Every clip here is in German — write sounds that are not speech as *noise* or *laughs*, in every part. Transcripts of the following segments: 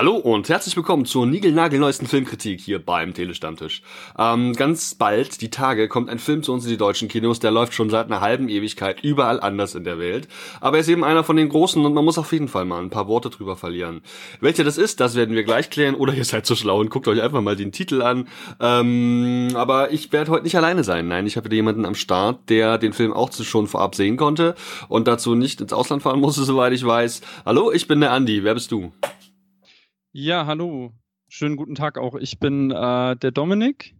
Hallo und herzlich willkommen zur niegelnagelneuesten Filmkritik hier beim Telestammtisch. Ähm, ganz bald, die Tage, kommt ein Film zu uns in die deutschen Kinos, der läuft schon seit einer halben Ewigkeit überall anders in der Welt. Aber er ist eben einer von den großen und man muss auf jeden Fall mal ein paar Worte drüber verlieren. Welcher das ist, das werden wir gleich klären oder ihr seid so schlau und guckt euch einfach mal den Titel an. Ähm, aber ich werde heute nicht alleine sein. Nein, ich habe wieder jemanden am Start, der den Film auch schon vorab sehen konnte und dazu nicht ins Ausland fahren musste, soweit ich weiß. Hallo, ich bin der Andi. Wer bist du? Ja, hallo. Schönen guten Tag auch. Ich bin äh, der Dominik.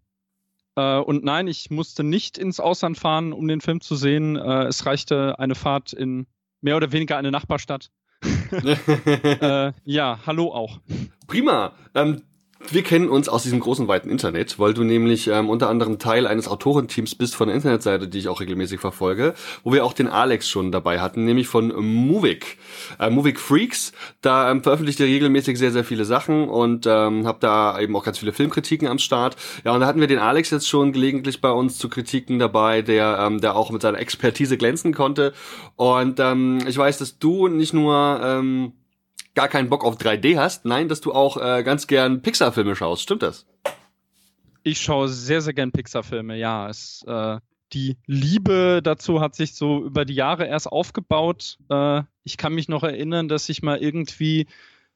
Äh, und nein, ich musste nicht ins Ausland fahren, um den Film zu sehen. Äh, es reichte eine Fahrt in mehr oder weniger eine Nachbarstadt. *laughs* *laughs* Äh, ja, hallo auch. Prima. Ähm, wir kennen uns aus diesem großen, weiten Internet, weil du nämlich ähm, unter anderem Teil eines Autorenteams bist von der Internetseite, die ich auch regelmäßig verfolge, wo wir auch den Alex schon dabei hatten, nämlich von Movik. Äh, Movik Freaks, da ähm, veröffentlicht er regelmäßig sehr, sehr viele Sachen und ähm, habe da eben auch ganz viele Filmkritiken am Start. Ja, und da hatten wir den Alex jetzt schon gelegentlich bei uns zu Kritiken dabei, der, ähm, der auch mit seiner Expertise glänzen konnte. Und ähm, ich weiß, dass du nicht nur... Ähm, gar keinen Bock auf 3D hast. Nein, dass du auch äh, ganz gern Pixar-Filme schaust. Stimmt das? Ich schaue sehr, sehr gern Pixar-Filme, ja. Es, äh, die Liebe dazu hat sich so über die Jahre erst aufgebaut. Äh, ich kann mich noch erinnern, dass ich mal irgendwie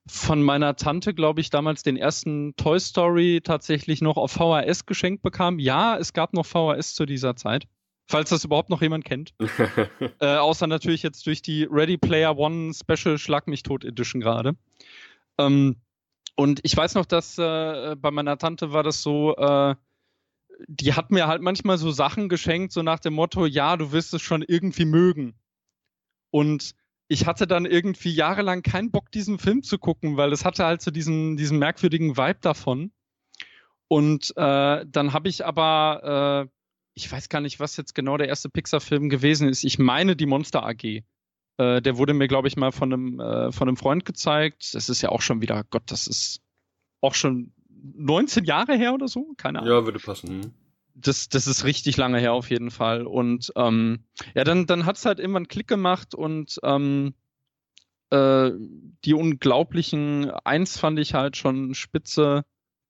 von meiner Tante, glaube ich, damals den ersten Toy Story tatsächlich noch auf VHS geschenkt bekam. Ja, es gab noch VHS zu dieser Zeit. Falls das überhaupt noch jemand kennt. *laughs* äh, außer natürlich jetzt durch die Ready Player One Special Schlag mich tot Edition gerade. Ähm, und ich weiß noch, dass äh, bei meiner Tante war das so, äh, die hat mir halt manchmal so Sachen geschenkt, so nach dem Motto, ja, du wirst es schon irgendwie mögen. Und ich hatte dann irgendwie jahrelang keinen Bock, diesen Film zu gucken, weil es hatte halt so diesen, diesen merkwürdigen Vibe davon. Und äh, dann habe ich aber äh, ich weiß gar nicht, was jetzt genau der erste Pixar-Film gewesen ist. Ich meine die Monster AG. Äh, der wurde mir, glaube ich, mal von einem, äh, von einem Freund gezeigt. Das ist ja auch schon wieder, Gott, das ist auch schon 19 Jahre her oder so? Keine Ahnung. Ja, würde passen. Hm. Das, das ist richtig lange her auf jeden Fall. Und ähm, ja, dann, dann hat es halt irgendwann Klick gemacht und ähm, äh, die unglaublichen Eins fand ich halt schon spitze.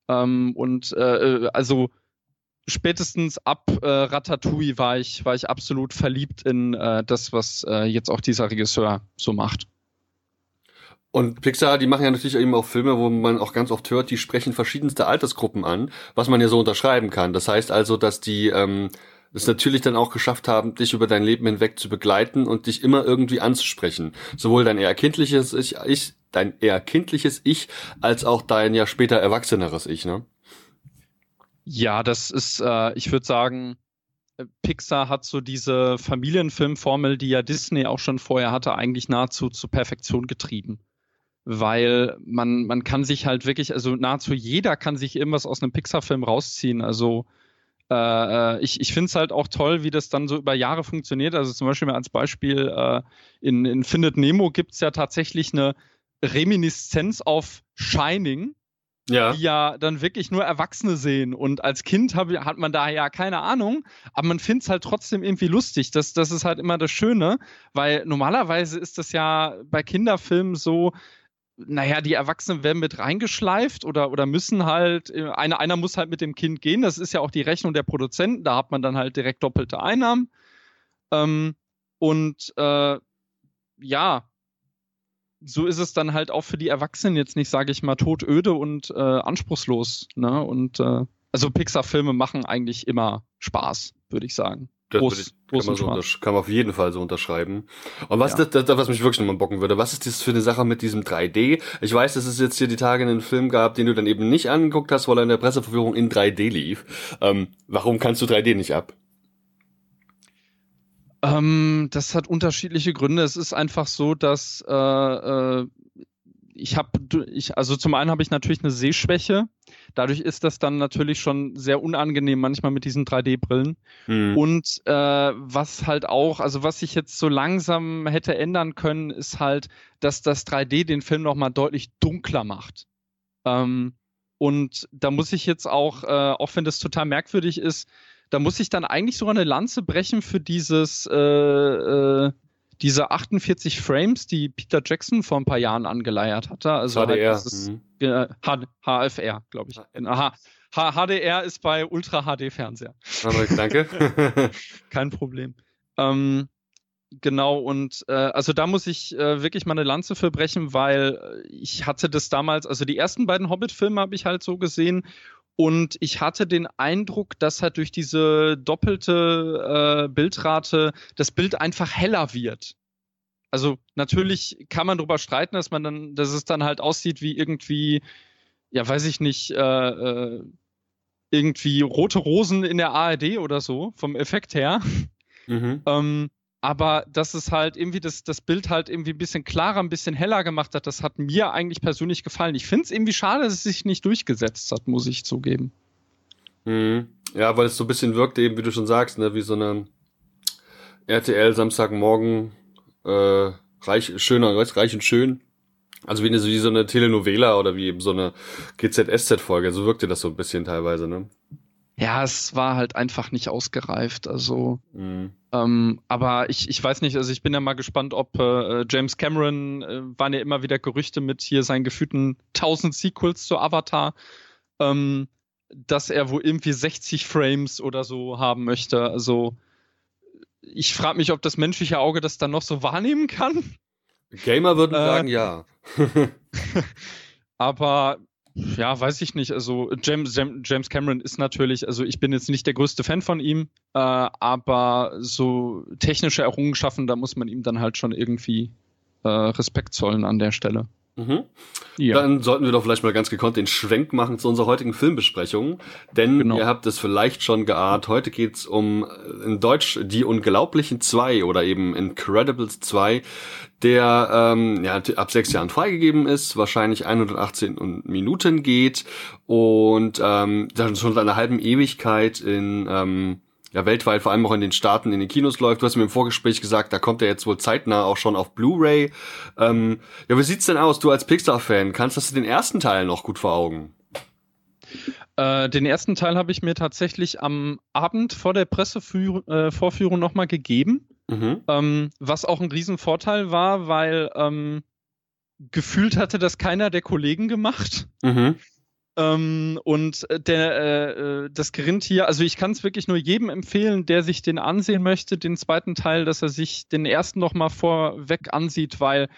Ähm, und äh, äh also spätestens ab äh, Ratatouille war ich, war ich absolut verliebt in äh, das, was äh, jetzt auch dieser Regisseur so macht. Und Pixar, die machen ja natürlich eben auch Filme, wo man auch ganz oft hört, die sprechen verschiedenste Altersgruppen an, was man ja so unterschreiben kann. Das heißt also, dass die ähm, es natürlich dann auch geschafft haben, dich über dein Leben hinweg zu begleiten und dich immer irgendwie anzusprechen. Sowohl dein eher kindliches Ich, ich dein eher kindliches Ich, als auch dein ja später erwachseneres Ich, ne? Ja, das ist, äh, ich würde sagen, äh, Pixar hat so diese Familienfilmformel, die ja Disney auch schon vorher hatte, eigentlich nahezu zur Perfektion getrieben. Weil man, man kann sich halt wirklich, also nahezu jeder kann sich irgendwas aus einem Pixar-Film rausziehen. Also äh, äh ich, ich finde es halt auch toll, wie das dann so über Jahre funktioniert. Also zum Beispiel mal als Beispiel, äh, in, in Findet Nemo gibt es ja tatsächlich eine Reminiszenz auf Shining ja. die ja dann wirklich nur Erwachsene sehen. Und als Kind hab, hat man da ja keine Ahnung, aber man findet es halt trotzdem irgendwie lustig. Das, das ist halt immer das Schöne, weil normalerweise ist das ja bei Kinderfilmen so, naja, die Erwachsenen werden mit reingeschleift oder, oder müssen halt, äh, einer, einer muss halt mit dem Kind gehen. Das ist ja auch die Rechnung der Produzenten, da hat man dann halt direkt doppelte Einnahmen. Ähm, und äh, ja, so ist es dann halt auch für die Erwachsenen jetzt nicht, sage ich mal, todöde und äh, anspruchslos. Ne? Und äh, also Pixar-Filme machen eigentlich immer Spaß, würde ich sagen. Das Groß, kann, man so kann man auf jeden Fall so unterschreiben. Und was ja. das, das, was mich wirklich nochmal bocken würde, was ist das für eine Sache mit diesem 3D? Ich weiß, dass es jetzt hier die Tage einen Film gab, den du dann eben nicht angeguckt hast, weil er in der Presseverführung in 3D lief. Ähm, warum kannst du 3D nicht ab? Ähm, das hat unterschiedliche Gründe. Es ist einfach so, dass äh, äh, ich habe, ich, also zum einen habe ich natürlich eine Sehschwäche. Dadurch ist das dann natürlich schon sehr unangenehm manchmal mit diesen 3D-Brillen. Mhm. Und äh, was halt auch, also was sich jetzt so langsam hätte ändern können, ist halt, dass das 3D den Film nochmal deutlich dunkler macht. Ähm, und da muss ich jetzt auch, äh, auch wenn das total merkwürdig ist, da muss ich dann eigentlich sogar eine Lanze brechen für dieses, äh, äh, diese 48 Frames, die Peter Jackson vor ein paar Jahren angeleiert hatte. Also HDR. Halt dieses, mhm. äh, HFR, glaube ich. Aha. HDR ist bei Ultra HD Fernseher. Danke. *laughs* *laughs* Kein Problem. Ähm, genau, und äh, also da muss ich äh, wirklich mal eine Lanze für brechen, weil ich hatte das damals, also die ersten beiden Hobbit-Filme habe ich halt so gesehen und ich hatte den Eindruck, dass halt durch diese doppelte äh, Bildrate das Bild einfach heller wird. Also natürlich kann man darüber streiten, dass man dann, dass es dann halt aussieht wie irgendwie, ja, weiß ich nicht, äh, äh, irgendwie rote Rosen in der ARD oder so, vom Effekt her. Mhm. ähm, aber dass es halt irgendwie das, das Bild halt irgendwie ein bisschen klarer, ein bisschen heller gemacht hat, das hat mir eigentlich persönlich gefallen. Ich finde es irgendwie schade, dass es sich nicht durchgesetzt hat, muss ich zugeben. Mhm. Ja, weil es so ein bisschen wirkt, eben wie du schon sagst, ne, wie so eine RTL Samstagmorgen äh, reich, schöner, reich und schön. Also wie, eine, wie so eine Telenovela oder wie eben so eine GZSZ-Folge. So wirkte das so ein bisschen teilweise, ne? Ja, es war halt einfach nicht ausgereift. Also, mhm. ähm, aber ich, ich weiß nicht, also ich bin ja mal gespannt, ob äh, James Cameron, äh, waren ja immer wieder Gerüchte mit hier seinen gefühlten 1000 Sequels zu Avatar, ähm, dass er wohl irgendwie 60 Frames oder so haben möchte. Also, ich frage mich, ob das menschliche Auge das dann noch so wahrnehmen kann. Gamer würden äh, sagen, ja. *laughs* aber ja, weiß ich nicht. Also James, James Cameron ist natürlich, also ich bin jetzt nicht der größte Fan von ihm, äh, aber so technische Errungenschaften, da muss man ihm dann halt schon irgendwie äh, Respekt zollen an der Stelle. Mhm. Ja. Dann sollten wir doch vielleicht mal ganz gekonnt den Schwenk machen zu unserer heutigen Filmbesprechung. Denn genau. ihr habt es vielleicht schon geahnt, heute geht's um äh, in Deutsch Die Unglaublichen zwei oder eben Incredibles 2, der ähm, ja, ab sechs Jahren freigegeben ist, wahrscheinlich 118 Minuten geht und ähm, schon seit einer halben Ewigkeit in ähm, ja weltweit, vor allem auch in den Staaten, in den Kinos läuft. Du hast mir im Vorgespräch gesagt, da kommt er jetzt wohl zeitnah auch schon auf Blu-ray. Ähm, ja, wie sieht's denn aus? Du als Pixar-Fan, kannst du den ersten Teil noch gut vor Augen? Äh, den ersten Teil habe ich mir tatsächlich am Abend vor der Pressevorführung äh, nochmal gegeben. Mhm. Ähm, was auch ein Riesenvorteil war, weil ähm, gefühlt hatte das keiner der Kollegen gemacht. Mhm. Ähm, und äh, der, äh, äh, das Gerintier, also ich kann es wirklich nur jedem empfehlen, der sich den ansehen möchte, den zweiten Teil, dass er sich den ersten nochmal vorweg ansieht, weil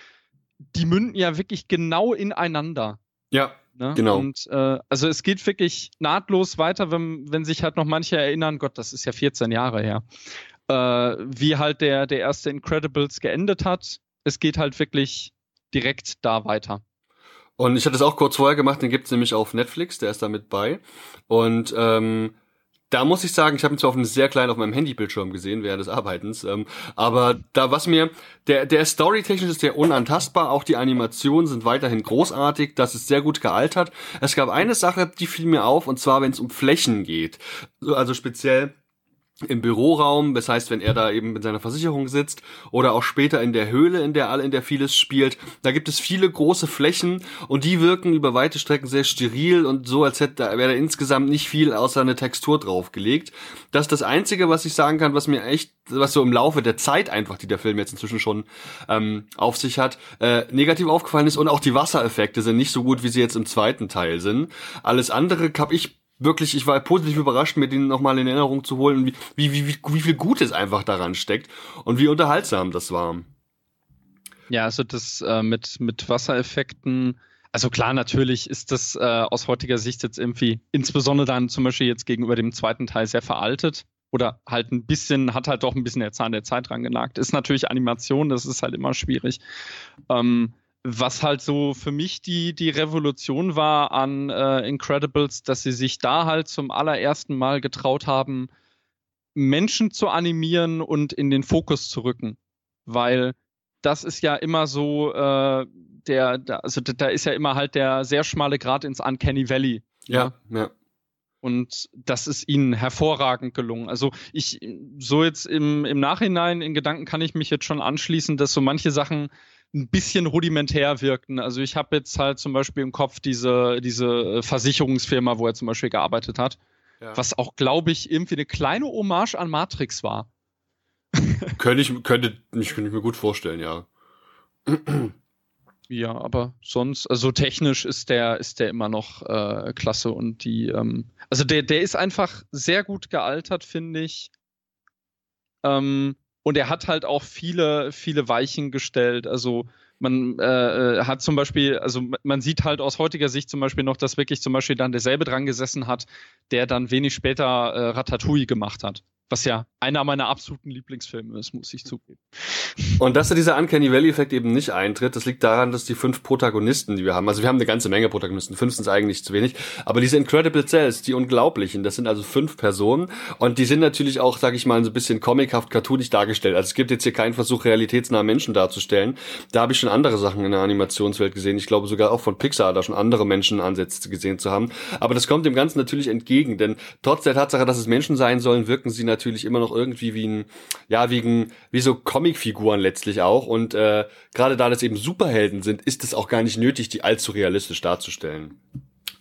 die münden ja wirklich genau ineinander. Ja, ne? genau. Und äh, also es geht wirklich nahtlos weiter, wenn, wenn sich halt noch manche erinnern, Gott, das ist ja 14 Jahre her, äh, wie halt der, der erste Incredibles geendet hat. Es geht halt wirklich direkt da weiter. Und ich hatte es auch kurz vorher gemacht, den gibt's nämlich auf Netflix, der ist da mit bei. Und ähm, da muss ich sagen, ich habe ihn zwar auf einem sehr kleinen auf meinem Handybildschirm gesehen während des Arbeitens, ähm, aber da was mir der der storytechnisch ist der unantastbar, auch die Animationen sind weiterhin großartig, das ist sehr gut gealtert. Es gab eine Sache, die fiel mir auf und zwar wenn es um Flächen geht, also speziell im Büroraum, das heißt, wenn er da eben mit seiner Versicherung sitzt oder auch später in der Höhle, in der in der vieles spielt, da gibt es viele große Flächen und die wirken über weite Strecken sehr steril und so, als hätte wäre da insgesamt nicht viel außer eine Textur draufgelegt. Das ist das einzige, was ich sagen kann, was mir echt, was so im Laufe der Zeit einfach, die der Film jetzt inzwischen schon ähm, auf sich hat, äh, negativ aufgefallen ist und auch die Wassereffekte sind nicht so gut, wie sie jetzt im zweiten Teil sind. Alles andere habe ich wirklich, ich war positiv überrascht, mir den nochmal in Erinnerung zu holen, wie, wie, wie, wie viel Gutes einfach daran steckt und wie unterhaltsam das war. Ja, also das äh, mit, mit Wassereffekten, also klar, natürlich ist das äh, aus heutiger Sicht jetzt irgendwie, insbesondere dann zum Beispiel jetzt gegenüber dem zweiten Teil sehr veraltet oder halt ein bisschen, hat halt doch ein bisschen der Zahn der Zeit dran genagt. Ist natürlich Animation, das ist halt immer schwierig. Ähm, was halt so für mich die, die Revolution war an äh, Incredibles, dass sie sich da halt zum allerersten Mal getraut haben, Menschen zu animieren und in den Fokus zu rücken. Weil das ist ja immer so, äh, der, der, also da ist ja immer halt der sehr schmale Grad ins Uncanny Valley. Ja, ja. ja. Und das ist ihnen hervorragend gelungen. Also ich, so jetzt im, im Nachhinein in Gedanken kann ich mich jetzt schon anschließen, dass so manche Sachen ein bisschen rudimentär wirkten. Also ich habe jetzt halt zum Beispiel im Kopf diese, diese Versicherungsfirma, wo er zum Beispiel gearbeitet hat, ja. was auch, glaube ich, irgendwie eine kleine Hommage an Matrix war. *laughs* könnte ich, könnte, ich, könnte ich mir gut vorstellen, ja. *clears throat* Ja, aber sonst, also technisch ist der, ist der immer noch äh, klasse und die, ähm, also der, der ist einfach sehr gut gealtert, finde ich. Ähm, und er hat halt auch viele, viele Weichen gestellt. Also man äh, äh, hat zum Beispiel, also man sieht halt aus heutiger Sicht zum Beispiel noch, dass wirklich zum Beispiel dann derselbe dran gesessen hat, der dann wenig später äh, Ratatouille gemacht hat was ja einer meiner absoluten Lieblingsfilme ist, muss ich zugeben. Und dass da dieser Uncanny Valley-Effekt eben nicht eintritt, das liegt daran, dass die fünf Protagonisten, die wir haben, also wir haben eine ganze Menge Protagonisten, fünf sind eigentlich zu wenig, aber diese Incredible Cells, die Unglaublichen, das sind also fünf Personen und die sind natürlich auch, sag ich mal, so ein bisschen comichaft, cartoonig dargestellt. Also es gibt jetzt hier keinen Versuch, realitätsnahe Menschen darzustellen. Da habe ich schon andere Sachen in der Animationswelt gesehen. Ich glaube sogar auch von Pixar da schon andere Menschenansätze gesehen zu haben. Aber das kommt dem Ganzen natürlich entgegen, denn trotz der Tatsache, dass es Menschen sein sollen, wirken sie natürlich immer noch irgendwie wie ein, ja, wie, wie so Comicfiguren letztlich auch. Und äh, gerade da das eben Superhelden sind, ist es auch gar nicht nötig, die allzu realistisch darzustellen.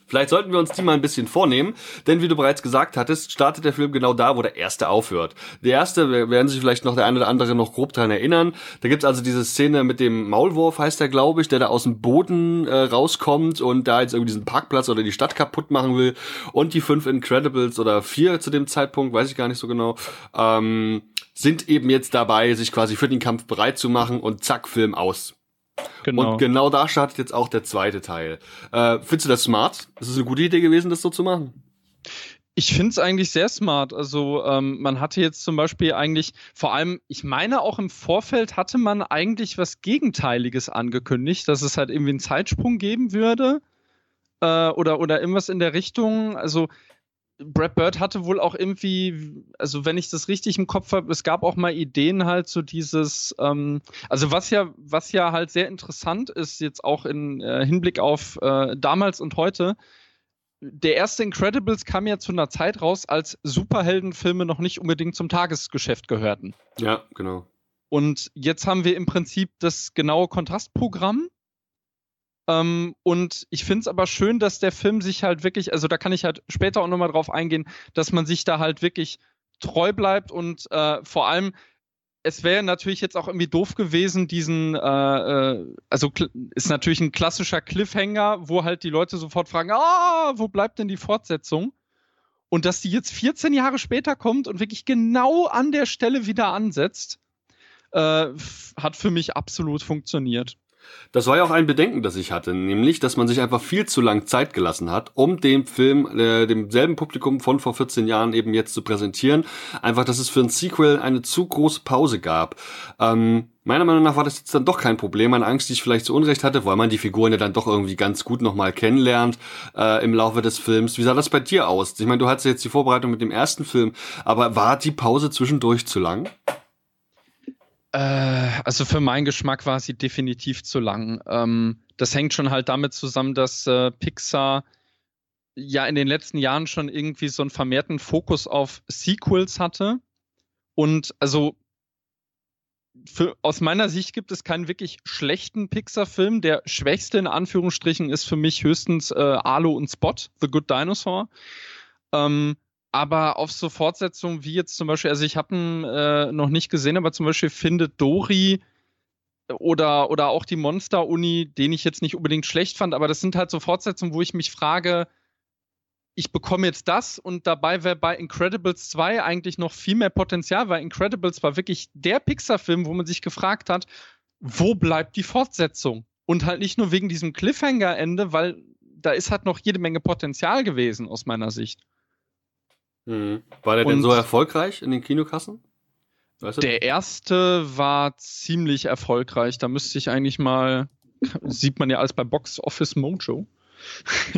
Vielleicht sollten wir uns die mal ein bisschen vornehmen, denn wie du bereits gesagt hattest, startet der Film genau da, wo der erste aufhört. Der erste, werden sich vielleicht noch der eine oder andere noch grob dran erinnern. Da gibt's also diese Szene mit dem Maulwurf, heißt der, glaube ich, der da aus dem Boden äh, rauskommt und da jetzt irgendwie diesen Parkplatz oder die Stadt kaputt machen will. Und die fünf Incredibles oder vier zu dem Zeitpunkt, weiß ich gar nicht so genau, ähm, sind eben jetzt dabei, sich quasi für den Kampf bereit zu machen und zack, Film aus. Genau. Und genau da startet jetzt auch der zweite Teil. Äh, findest du das smart? Ist es eine gute Idee gewesen, das so zu machen? Ich finde es eigentlich sehr smart. Also ähm, man hatte jetzt zum Beispiel eigentlich, vor allem, ich meine auch im Vorfeld hatte man eigentlich was Gegenteiliges angekündigt, dass es halt irgendwie einen Zeitsprung geben würde äh, oder, oder irgendwas in der Richtung. Also Brad Bird hatte wohl auch irgendwie, also wenn ich das richtig im Kopf habe, es gab auch mal Ideen halt so dieses, ähm, also was ja, was ja halt sehr interessant ist, jetzt auch in äh, Hinblick auf äh, damals und heute, der erste Incredibles kam ja zu einer Zeit raus, als Superheldenfilme noch nicht unbedingt zum Tagesgeschäft gehörten. Ja, genau. Und jetzt haben wir im Prinzip das genaue Kontrastprogramm ähm, und ich finde es aber schön, dass der Film sich halt wirklich, also da kann ich halt später auch nochmal drauf eingehen, dass man sich da halt wirklich treu bleibt und äh, vor allem, es wäre natürlich jetzt auch irgendwie doof gewesen, diesen, äh, äh, also ist natürlich ein klassischer Cliffhanger, wo halt die Leute sofort fragen, ah, wo bleibt denn die Fortsetzung? Und dass die jetzt 14 Jahre später kommt und wirklich genau an der Stelle wieder ansetzt, äh, hat für mich absolut funktioniert. Das war ja auch ein Bedenken, das ich hatte, nämlich, dass man sich einfach viel zu lang Zeit gelassen hat, um den Film äh, demselben Publikum von vor 14 Jahren eben jetzt zu präsentieren. Einfach, dass es für ein Sequel eine zu große Pause gab. Ähm, meiner Meinung nach war das jetzt dann doch kein Problem. Eine Angst, die ich vielleicht zu Unrecht hatte, weil man die Figuren ja dann doch irgendwie ganz gut nochmal kennenlernt äh, im Laufe des Films. Wie sah das bei dir aus? Ich meine, du hattest jetzt die Vorbereitung mit dem ersten Film, aber war die Pause zwischendurch zu lang? Äh, also für meinen Geschmack war sie definitiv zu lang. Ähm, das hängt schon halt damit zusammen, dass äh, Pixar ja in den letzten Jahren schon irgendwie so einen vermehrten Fokus auf Sequels hatte. Und also für, aus meiner Sicht gibt es keinen wirklich schlechten Pixar-Film. Der schwächste in Anführungsstrichen ist für mich höchstens äh, Arlo und Spot, The Good Dinosaur. Ähm, aber auf so Fortsetzungen wie jetzt zum Beispiel, also ich habe ihn äh, noch nicht gesehen, aber zum Beispiel findet Dory oder, oder auch die Monster-Uni, den ich jetzt nicht unbedingt schlecht fand, aber das sind halt so Fortsetzungen, wo ich mich frage, ich bekomme jetzt das und dabei wäre bei Incredibles 2 eigentlich noch viel mehr Potenzial, weil Incredibles war wirklich der Pixar-Film, wo man sich gefragt hat, wo bleibt die Fortsetzung? Und halt nicht nur wegen diesem Cliffhanger-Ende, weil da ist halt noch jede Menge Potenzial gewesen aus meiner Sicht. Mhm. War der und denn so erfolgreich in den Kinokassen? Weißt du? Der erste war ziemlich erfolgreich. Da müsste ich eigentlich mal, *laughs* sieht man ja alles bei Box Office Mojo. *laughs*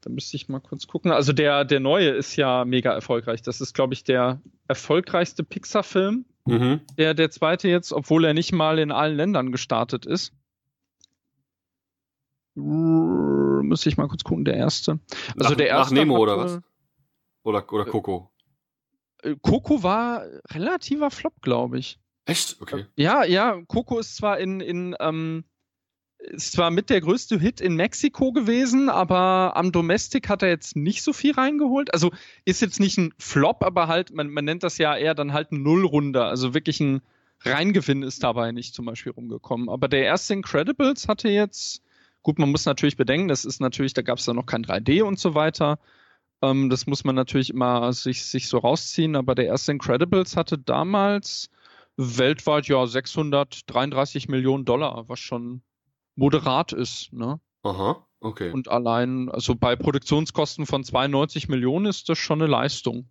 da müsste ich mal kurz gucken. Also der, der neue ist ja mega erfolgreich. Das ist, glaube ich, der erfolgreichste Pixar-Film. Mhm. Der, der zweite jetzt, obwohl er nicht mal in allen Ländern gestartet ist. Müsste ich mal kurz gucken, der erste. Also nach, der erste. Nach Nemo oder was? Oder, oder Coco? Äh, Coco war relativer Flop, glaube ich. Echt? Okay. Ja, ja, Coco ist zwar in, in, ähm, ist zwar mit der größte Hit in Mexiko gewesen, aber am Domestic hat er jetzt nicht so viel reingeholt. Also ist jetzt nicht ein Flop, aber halt, man, man nennt das ja eher dann halt ein Nullrunder. Also wirklich ein Reingewinn ist dabei nicht zum Beispiel rumgekommen. Aber der erste Incredibles hatte jetzt, gut, man muss natürlich bedenken, das ist natürlich, da gab es dann noch kein 3D und so weiter. Ähm, das muss man natürlich immer sich, sich so rausziehen. Aber der erste Incredibles hatte damals weltweit ja 633 Millionen Dollar, was schon moderat ist. Ne? Aha, okay. Und allein, also bei Produktionskosten von 92 Millionen ist das schon eine Leistung,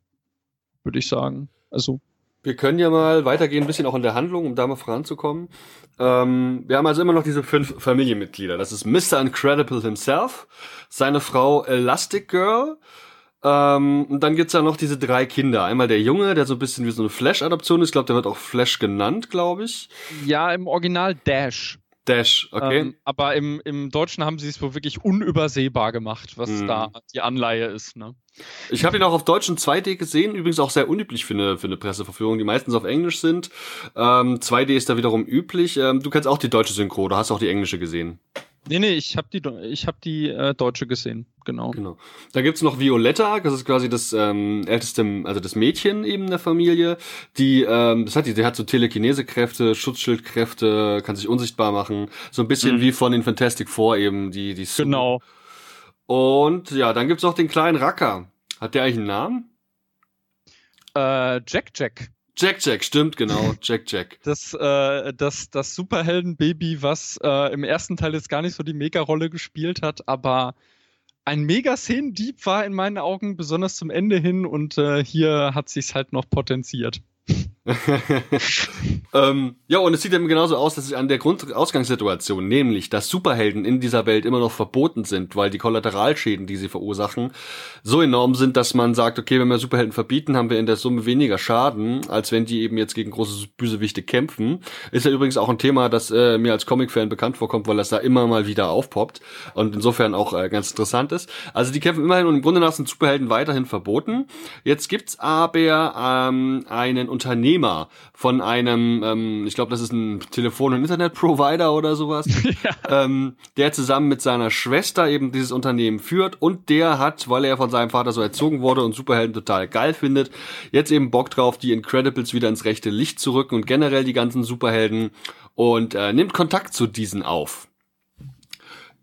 würde ich sagen. Also wir können ja mal weitergehen, ein bisschen auch in der Handlung, um da mal voranzukommen. Ähm, wir haben also immer noch diese fünf Familienmitglieder. Das ist Mr. Incredible himself, seine Frau Elastic Girl, ähm, und dann gibt's ja noch diese drei Kinder. Einmal der Junge, der so ein bisschen wie so eine Flash-Adaption ist. Ich glaube, der wird auch Flash genannt, glaube ich. Ja, im Original Dash. Dash, okay. Ähm, aber im, im Deutschen haben sie es wohl wirklich unübersehbar gemacht, was mm. da die Anleihe ist. Ne? Ich habe ihn auch auf Deutsch in 2D gesehen, übrigens auch sehr unüblich für eine, für eine Presseverführung, die meistens auf Englisch sind. Ähm, 2D ist da wiederum üblich. Ähm, du kennst auch die deutsche Synchro, du hast auch die englische gesehen. Nee, nee, ich habe die, ich hab die äh, deutsche gesehen, genau. genau. Da gibt's noch Violetta, das ist quasi das ähm, älteste, also das Mädchen eben der Familie, die, ähm, das hat die, die hat so Telekinesekräfte, Schutzschildkräfte, kann sich unsichtbar machen, so ein bisschen mhm. wie von den Fantastic Four eben, die, die Genau. Und ja, dann gibt's noch den kleinen Racker. Hat der eigentlich einen Namen? Äh, Jack Jack. Jack Jack, stimmt, genau. *laughs* Jack Jack. Das, äh, das, das Superheldenbaby, was äh, im ersten Teil jetzt gar nicht so die Mega-Rolle gespielt hat, aber ein Mega-Szenendieb war in meinen Augen, besonders zum Ende hin, und äh, hier hat sich's halt noch potenziert. *laughs* ähm, ja, und es sieht eben genauso aus, dass sich an der Grundausgangssituation, nämlich, dass Superhelden in dieser Welt immer noch verboten sind, weil die Kollateralschäden, die sie verursachen, so enorm sind, dass man sagt, okay, wenn wir Superhelden verbieten, haben wir in der Summe weniger Schaden, als wenn die eben jetzt gegen große Bösewichte kämpfen. Ist ja übrigens auch ein Thema, das äh, mir als Comic-Fan bekannt vorkommt, weil das da immer mal wieder aufpoppt und insofern auch äh, ganz interessant ist. Also die kämpfen immerhin und im Grunde nach sind Superhelden weiterhin verboten. Jetzt gibt's aber ähm, einen Unternehmer von einem, ähm, ich glaube, das ist ein Telefon- und Internetprovider oder sowas, *laughs* ja. ähm, der zusammen mit seiner Schwester eben dieses Unternehmen führt und der hat, weil er von seinem Vater so erzogen wurde und Superhelden total geil findet, jetzt eben Bock drauf, die Incredibles wieder ins rechte Licht zu rücken und generell die ganzen Superhelden und äh, nimmt Kontakt zu diesen auf.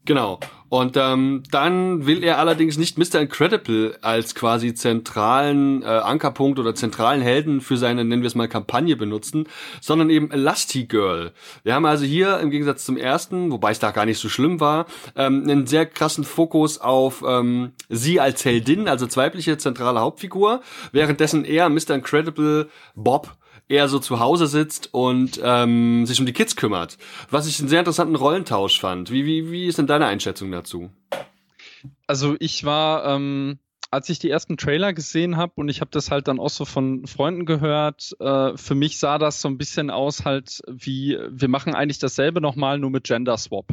Genau. Und ähm, dann will er allerdings nicht Mr. Incredible als quasi zentralen äh, Ankerpunkt oder zentralen Helden für seine, nennen wir es mal, Kampagne benutzen, sondern eben Elastigirl. Wir haben also hier im Gegensatz zum ersten, wobei es da gar nicht so schlimm war, ähm, einen sehr krassen Fokus auf ähm, sie als Heldin, also weibliche zentrale Hauptfigur, währenddessen er Mr. Incredible Bob eher so zu Hause sitzt und ähm, sich um die Kids kümmert. Was ich einen sehr interessanten Rollentausch fand. Wie, wie, wie ist denn deine Einschätzung dazu? Also ich war, ähm, als ich die ersten Trailer gesehen habe und ich habe das halt dann auch so von Freunden gehört, äh, für mich sah das so ein bisschen aus halt wie, wir machen eigentlich dasselbe nochmal, nur mit Gender Swap.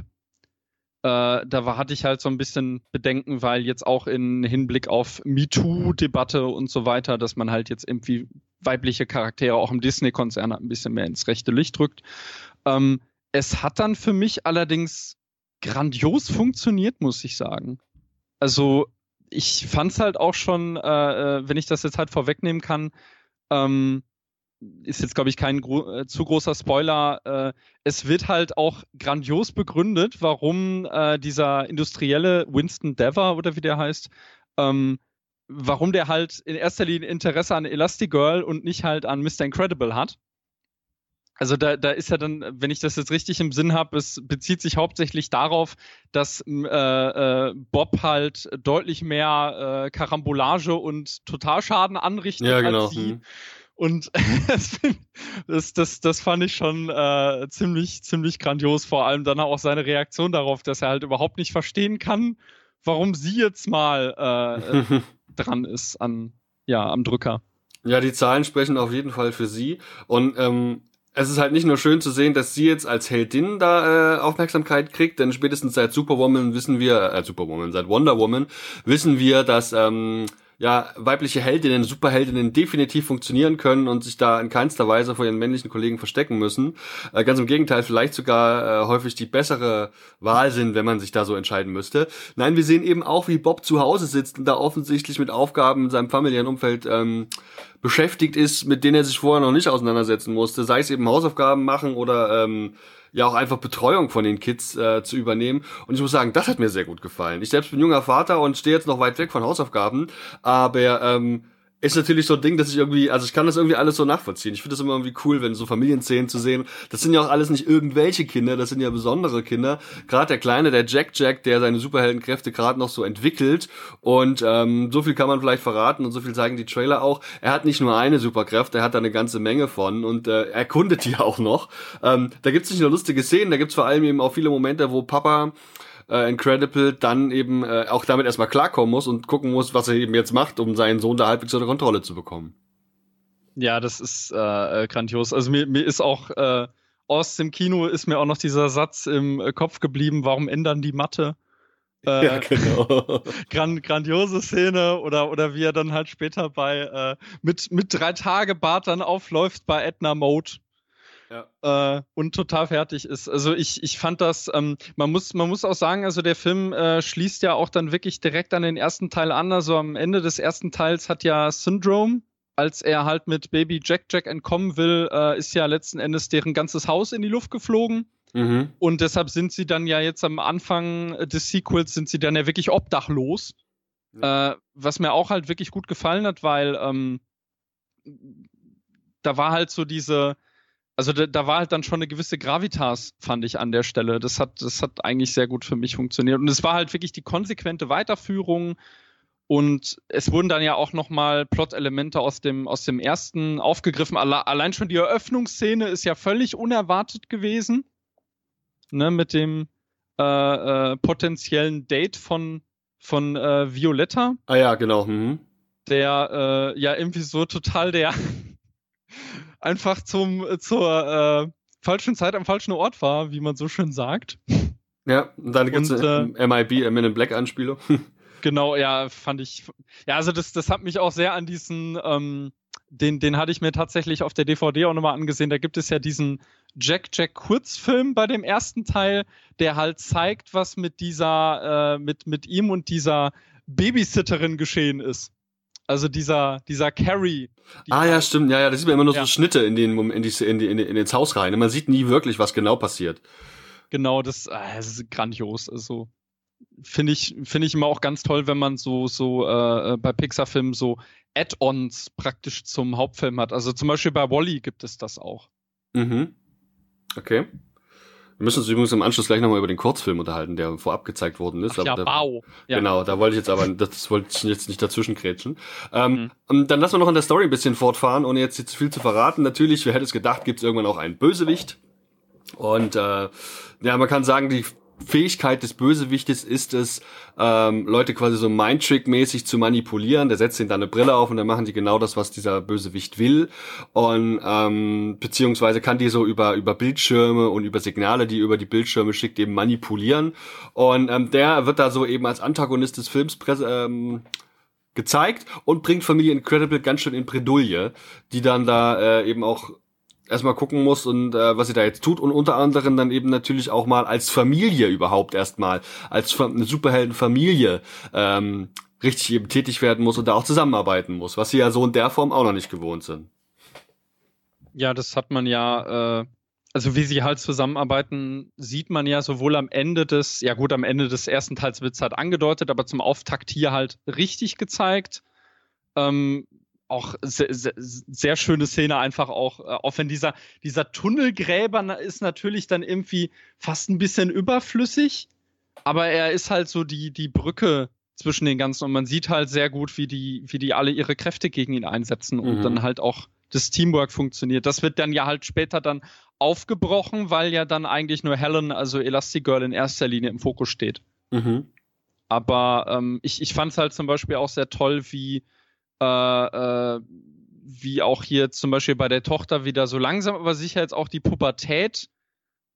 Äh, da war, hatte ich halt so ein bisschen Bedenken, weil jetzt auch in Hinblick auf MeToo-Debatte und so weiter, dass man halt jetzt irgendwie weibliche Charaktere auch im Disney-Konzern ein bisschen mehr ins rechte Licht drückt. Ähm, es hat dann für mich allerdings grandios funktioniert, muss ich sagen. Also ich fand es halt auch schon, äh, äh, wenn ich das jetzt halt vorwegnehmen kann, ähm, ist jetzt, glaube ich, kein gro äh, zu großer Spoiler. Äh, es wird halt auch grandios begründet, warum äh, dieser industrielle Winston Dever oder wie der heißt, ähm, warum der halt in erster Linie Interesse an Elastigirl und nicht halt an Mr. Incredible hat. Also da, da ist ja dann, wenn ich das jetzt richtig im Sinn habe, es bezieht sich hauptsächlich darauf, dass äh, äh, Bob halt deutlich mehr äh, Karambolage und Totalschaden anrichtet ja, genau. als sie. Hm. Und *laughs* das, das, das fand ich schon äh, ziemlich, ziemlich grandios. Vor allem dann auch seine Reaktion darauf, dass er halt überhaupt nicht verstehen kann, warum sie jetzt mal äh, *laughs* dran ist an, ja, am Drücker. Ja, die Zahlen sprechen auf jeden Fall für sie. Und ähm, es ist halt nicht nur schön zu sehen, dass sie jetzt als Heldin da äh, Aufmerksamkeit kriegt, denn spätestens seit Superwoman wissen wir, äh, Superwoman, seit Wonder Woman wissen wir, dass ähm, ja, weibliche Heldinnen, Superheldinnen definitiv funktionieren können und sich da in keinster Weise vor ihren männlichen Kollegen verstecken müssen. Äh, ganz im Gegenteil, vielleicht sogar äh, häufig die bessere Wahl sind, wenn man sich da so entscheiden müsste. Nein, wir sehen eben auch, wie Bob zu Hause sitzt und da offensichtlich mit Aufgaben in seinem familiären Umfeld ähm, beschäftigt ist, mit denen er sich vorher noch nicht auseinandersetzen musste. Sei es eben Hausaufgaben machen oder ähm, ja auch einfach Betreuung von den Kids äh, zu übernehmen. Und ich muss sagen, das hat mir sehr gut gefallen. Ich selbst bin junger Vater und stehe jetzt noch weit weg von Hausaufgaben, aber ähm, ist natürlich so ein Ding, dass ich irgendwie, also ich kann das irgendwie alles so nachvollziehen. Ich finde das immer irgendwie cool, wenn so Familienszenen zu sehen. Das sind ja auch alles nicht irgendwelche Kinder, das sind ja besondere Kinder. Gerade der Kleine, der Jack Jack, der seine Superheldenkräfte gerade noch so entwickelt. Und ähm, so viel kann man vielleicht verraten und so viel zeigen die Trailer auch. Er hat nicht nur eine Superkraft, er hat da eine ganze Menge von und äh, er kundet die *laughs* auch noch. Ähm, da gibt's nicht nur lustige Szenen, da gibt's vor allem eben auch viele Momente, wo Papa äh, Incredible dann eben äh, auch damit erstmal klarkommen muss und gucken muss, was er eben jetzt macht, um seinen Sohn da halbwegs unter Kontrolle zu bekommen. Ja, das ist äh, äh, grandios. Also mir, mir ist auch äh, aus dem Kino ist mir auch noch dieser Satz im Kopf geblieben, warum ändern die Mathe? *laughs* Äh, ja, genau. *laughs* Gran grandiose Szene oder, oder wie er dann halt später bei äh, mit, mit drei Tage Bart dann aufläuft bei Edna Mode ja. äh, und total fertig ist. Also ich, ich fand das, ähm, man, muss, man muss auch sagen, also der Film äh, schließt ja auch dann wirklich direkt an den ersten Teil an. Also am Ende des ersten Teils hat ja Syndrome, als er halt mit Baby Jack Jack entkommen will, äh, ist ja letzten Endes deren ganzes Haus in die Luft geflogen. Mhm. Und deshalb sind sie dann ja jetzt am Anfang des Sequels sind sie dann ja wirklich obdachlos. Ja. Äh, was mir auch halt wirklich gut gefallen hat, weil ähm, da war halt so diese, also da, da, war halt dann schon eine gewisse Gravitas, fand ich an der Stelle. Das hat, das hat eigentlich sehr gut für mich funktioniert. Und es war halt wirklich die konsequente Weiterführung. Und es wurden dann ja auch nochmal Plot-Elemente aus dem, aus dem ersten aufgegriffen. Allein schon die Eröffnungsszene ist ja völlig unerwartet gewesen. Ne, mit dem äh, äh, potenziellen Date von, von äh, Violetta. Ah ja, genau. Mhm. Der äh, ja irgendwie so total der einfach zum, äh, zur äh, falschen Zeit am falschen Ort war, wie man so schön sagt. Ja, und dann gibt es äh, MIB, Men in Black Anspielung. *laughs* genau, ja, fand ich. Ja, also das, das hat mich auch sehr an diesen, ähm, den, den hatte ich mir tatsächlich auf der DVD auch nochmal angesehen. Da gibt es ja diesen Jack Jack Kurzfilm bei dem ersten Teil, der halt zeigt, was mit dieser, äh, mit, mit ihm und dieser Babysitterin geschehen ist. Also dieser, dieser Carry. Ah ja, stimmt. Ja, ja, das sieht man immer nur ja. so Schnitte in den, in, die, in, die, in, in ins Haus rein. Man sieht nie wirklich, was genau passiert. Genau, das, ah, das ist grandios. Also finde ich, finde ich immer auch ganz toll, wenn man so, so äh, bei Pixar-Filmen so Add-ons praktisch zum Hauptfilm hat. Also zum Beispiel bei Wally gibt es das auch. Mhm. Okay. Wir müssen uns übrigens im Anschluss gleich nochmal über den Kurzfilm unterhalten, der vorab gezeigt worden ist. Ach ja, da, wow. Ja. Genau, da wollte ich jetzt aber, das wollte ich jetzt nicht dazwischen krätschen. Ähm, mhm. Dann lassen wir noch an der Story ein bisschen fortfahren, ohne jetzt, jetzt viel zu verraten. Natürlich, wer hätte es gedacht, gibt es irgendwann auch einen Bösewicht. Und äh, ja, man kann sagen, die Fähigkeit des Bösewichtes ist es, ähm, Leute quasi so Mindtrick-mäßig zu manipulieren. Der setzt ihnen dann eine Brille auf und dann machen die genau das, was dieser Bösewicht will. Und ähm, beziehungsweise kann die so über über Bildschirme und über Signale, die über die Bildschirme schickt, eben manipulieren. Und ähm, der wird da so eben als Antagonist des Films ähm, gezeigt und bringt Familie Incredible ganz schön in Bredouille, die dann da äh, eben auch erstmal gucken muss und äh, was sie da jetzt tut und unter anderem dann eben natürlich auch mal als Familie überhaupt erstmal, als eine Superheldenfamilie ähm, richtig eben tätig werden muss und da auch zusammenarbeiten muss, was sie ja so in der Form auch noch nicht gewohnt sind. Ja, das hat man ja, äh, also wie sie halt zusammenarbeiten, sieht man ja sowohl am Ende des, ja gut, am Ende des ersten Teils wird es halt angedeutet, aber zum Auftakt hier halt richtig gezeigt. Ähm, auch sehr, sehr, sehr, schöne Szene einfach auch, äh, auch wenn dieser, dieser Tunnelgräber ist natürlich dann irgendwie fast ein bisschen überflüssig, aber er ist halt so die, die Brücke zwischen den ganzen und man sieht halt sehr gut, wie die, wie die alle ihre Kräfte gegen ihn einsetzen und mhm. dann halt auch das Teamwork funktioniert. Das wird dann ja halt später dann aufgebrochen, weil ja dann eigentlich nur Helen, also Elastigirl in erster Linie im Fokus steht. Mhm. Aber ähm, ich, ich fand es halt zum Beispiel auch sehr toll, wie äh, äh, wie auch hier zum Beispiel bei der Tochter wieder so langsam aber sicher jetzt auch die Pubertät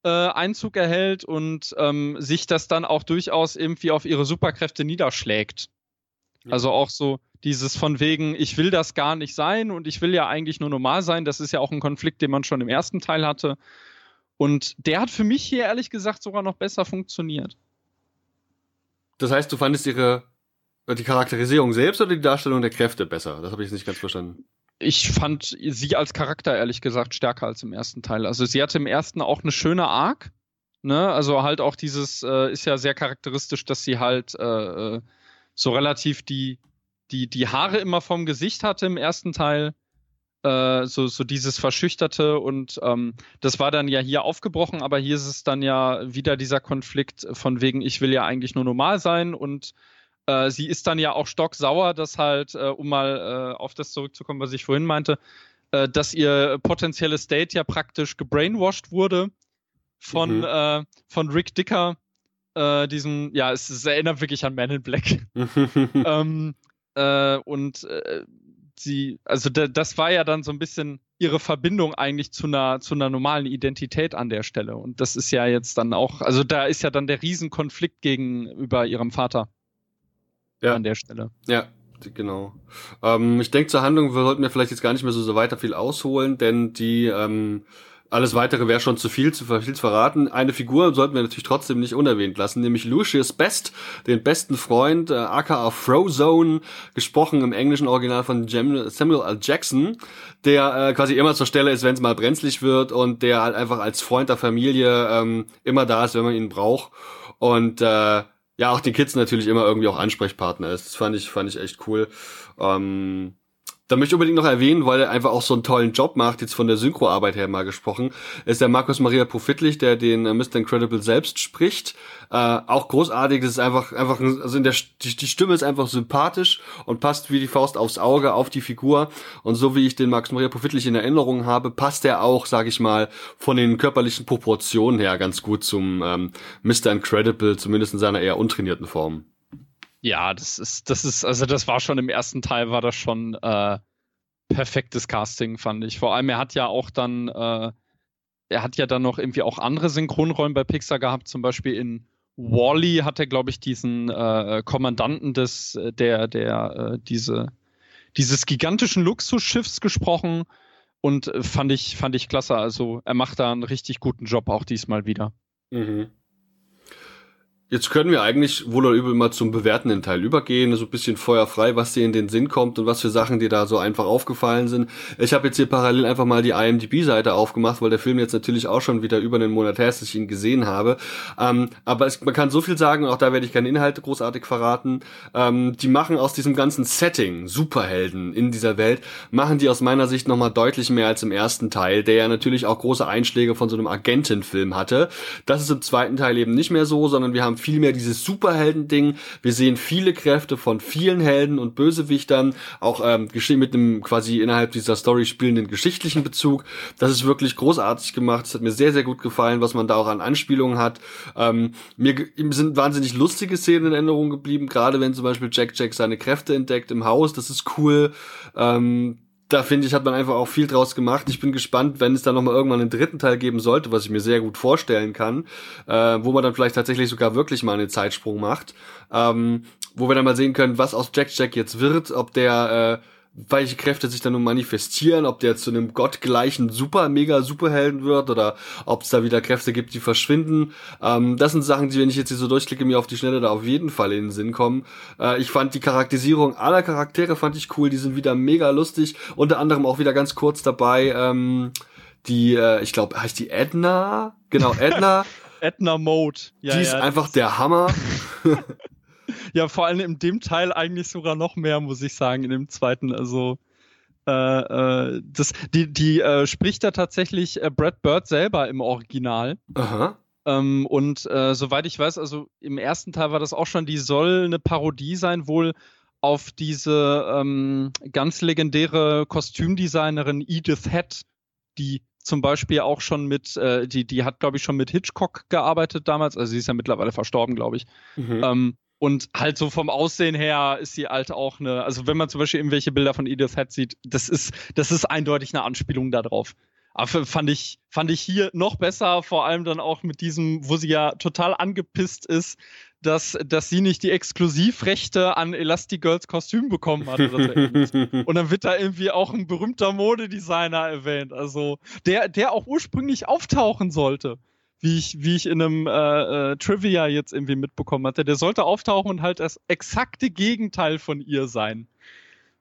äh, Einzug erhält und ähm, sich das dann auch durchaus irgendwie auf ihre Superkräfte niederschlägt. Ja. Also auch so dieses von wegen, ich will das gar nicht sein und ich will ja eigentlich nur normal sein. Das ist ja auch ein Konflikt, den man schon im ersten Teil hatte. Und der hat für mich hier ehrlich gesagt sogar noch besser funktioniert. Das heißt, du fandest ihre die Charakterisierung selbst oder die Darstellung der Kräfte besser? Das habe ich nicht ganz verstanden. Ich fand sie als Charakter ehrlich gesagt stärker als im ersten Teil. Also sie hatte im ersten auch eine schöne Arc. Ne? Also halt auch dieses äh, ist ja sehr charakteristisch, dass sie halt äh, äh so relativ die, die, die Haare immer vom Gesicht hatte im ersten Teil. Äh, so, so dieses Verschüchterte und ähm, das war dann ja hier aufgebrochen, aber hier ist es dann ja wieder dieser Konflikt von wegen, ich will ja eigentlich nur normal sein und äh, sie ist dann ja auch stocksauer, dass halt, äh, um mal äh, auf das zurückzukommen, was ich vorhin meinte, äh, dass ihr potenzielles Date ja praktisch gebrainwashed wurde von, mhm. Von Rick Dicker, diesem, ja, es, es, erinnert wirklich an Man in Black. *laughs* ähm, und sie, also da, das war ja dann so ein bisschen ihre Verbindung eigentlich zu einer, zu einer normalen Identität an der Stelle. Und das ist ja jetzt dann auch, also da ist ja dann der Riesenkonflikt gegenüber ihrem Vater ja. an der Stelle. Ja, genau. Ähm, ich denke, zur Handlung sollten wir vielleicht jetzt gar nicht mehr so, so weiter viel ausholen, denn die ähm, alles weitere wäre schon zu viel, zu viel zu verraten. Eine Figur sollten wir natürlich trotzdem nicht unerwähnt lassen, nämlich Lucius Best, den besten Freund, äh, aka Frozone, gesprochen im englischen Original von Samuel L. Jackson, der äh, quasi immer zur Stelle ist, wenn es mal brenzlig wird und der halt einfach als Freund der Familie ähm, immer da ist, wenn man ihn braucht. Und äh, ja, auch den Kids natürlich immer irgendwie auch Ansprechpartner ist. Das fand ich, fand ich echt cool. Ähm, da möchte ich unbedingt noch erwähnen, weil er einfach auch so einen tollen Job macht, jetzt von der Synchroarbeit her mal gesprochen, ist der Markus Maria Profitlich, der den äh, Mr. Incredible selbst spricht. Äh, auch großartig, das ist einfach, einfach, also in der, die, die Stimme ist einfach sympathisch und passt wie die Faust aufs Auge auf die Figur. Und so wie ich den Markus Maria Profitlich in Erinnerung habe, passt er auch, sag ich mal, von den körperlichen Proportionen her ganz gut zum ähm, Mr. Incredible, zumindest in seiner eher untrainierten Form. Ja, das ist, das ist, also das war schon im ersten Teil, war das schon äh, perfektes Casting, fand ich. Vor allem, er hat ja auch dann, äh, er hat ja dann noch irgendwie auch andere Synchronrollen bei Pixar gehabt, zum Beispiel in Wally hat er, glaube ich, diesen äh, Kommandanten des, der, der, äh, diese, dieses gigantischen Luxusschiffs gesprochen und äh, fand ich, fand ich klasse. Also er macht da einen richtig guten Job auch diesmal wieder. Mhm. Jetzt können wir eigentlich wohl oder übel mal zum bewertenden Teil übergehen, so ein bisschen feuerfrei, was dir in den Sinn kommt und was für Sachen dir da so einfach aufgefallen sind. Ich habe jetzt hier parallel einfach mal die IMDb-Seite aufgemacht, weil der Film jetzt natürlich auch schon wieder über einen Monat her ist, dass ich ihn gesehen habe. Ähm, aber es, man kann so viel sagen, auch da werde ich keine Inhalte großartig verraten. Ähm, die machen aus diesem ganzen Setting, Superhelden in dieser Welt, machen die aus meiner Sicht nochmal deutlich mehr als im ersten Teil, der ja natürlich auch große Einschläge von so einem Agentenfilm hatte. Das ist im zweiten Teil eben nicht mehr so, sondern wir haben vielmehr dieses Superhelden-Ding. Wir sehen viele Kräfte von vielen Helden und Bösewichtern, auch ähm, mit einem quasi innerhalb dieser Story spielenden geschichtlichen Bezug. Das ist wirklich großartig gemacht. Es hat mir sehr, sehr gut gefallen, was man da auch an Anspielungen hat. Ähm, mir sind wahnsinnig lustige Szenen in Erinnerung geblieben, gerade wenn zum Beispiel Jack Jack seine Kräfte entdeckt im Haus. Das ist cool. Ähm, da finde ich, hat man einfach auch viel draus gemacht. Ich bin gespannt, wenn es da nochmal irgendwann einen dritten Teil geben sollte, was ich mir sehr gut vorstellen kann, äh, wo man dann vielleicht tatsächlich sogar wirklich mal einen Zeitsprung macht, ähm, wo wir dann mal sehen können, was aus Jack Jack jetzt wird, ob der äh, welche Kräfte sich dann nun manifestieren, ob der zu einem gottgleichen super mega Superhelden wird oder ob es da wieder Kräfte gibt, die verschwinden. Ähm, das sind Sachen, die, wenn ich jetzt hier so durchklicke, mir auf die Schnelle da auf jeden Fall in den Sinn kommen. Äh, ich fand die Charakterisierung aller Charaktere fand ich cool, die sind wieder mega lustig, unter anderem auch wieder ganz kurz dabei. Ähm, die, äh, ich glaube, heißt die Edna? Genau, Edna. *laughs* Edna Mode. Ja, die ist einfach der Hammer. *laughs* ja, vor allem in dem Teil eigentlich sogar noch mehr, muss ich sagen, in dem zweiten. Also äh, äh, das, die, die äh, spricht da tatsächlich äh, Brad Bird selber im Original. Aha. Ähm, und äh, soweit ich weiß, also im ersten Teil war das auch schon, die soll eine Parodie sein, wohl auf diese ähm, ganz legendäre Kostümdesignerin Edith Head, die zum Beispiel auch schon mit, äh, die, die hat, glaube ich, schon mit Hitchcock gearbeitet damals, also sie ist ja mittlerweile verstorben, glaube ich. Mhm. Ähm, und halt so vom Aussehen her ist sie halt auch eine, also wenn man zum Beispiel irgendwelche Bilder von Edith Head sieht, das ist, das ist eindeutig eine Anspielung darauf. Aber fand ich, fand ich hier noch besser, vor allem dann auch mit diesem, wo sie ja total angepisst ist, dass, dass sie nicht die Exklusivrechte an Elastigirls Kostüm bekommen hat. *laughs* und dann wird da irgendwie auch ein berühmter Modedesigner erwähnt, also der, der auch ursprünglich auftauchen sollte wie ich, wie ich in einem äh, äh, Trivia jetzt irgendwie mitbekommen hatte. Der sollte auftauchen und halt das exakte Gegenteil von ihr sein.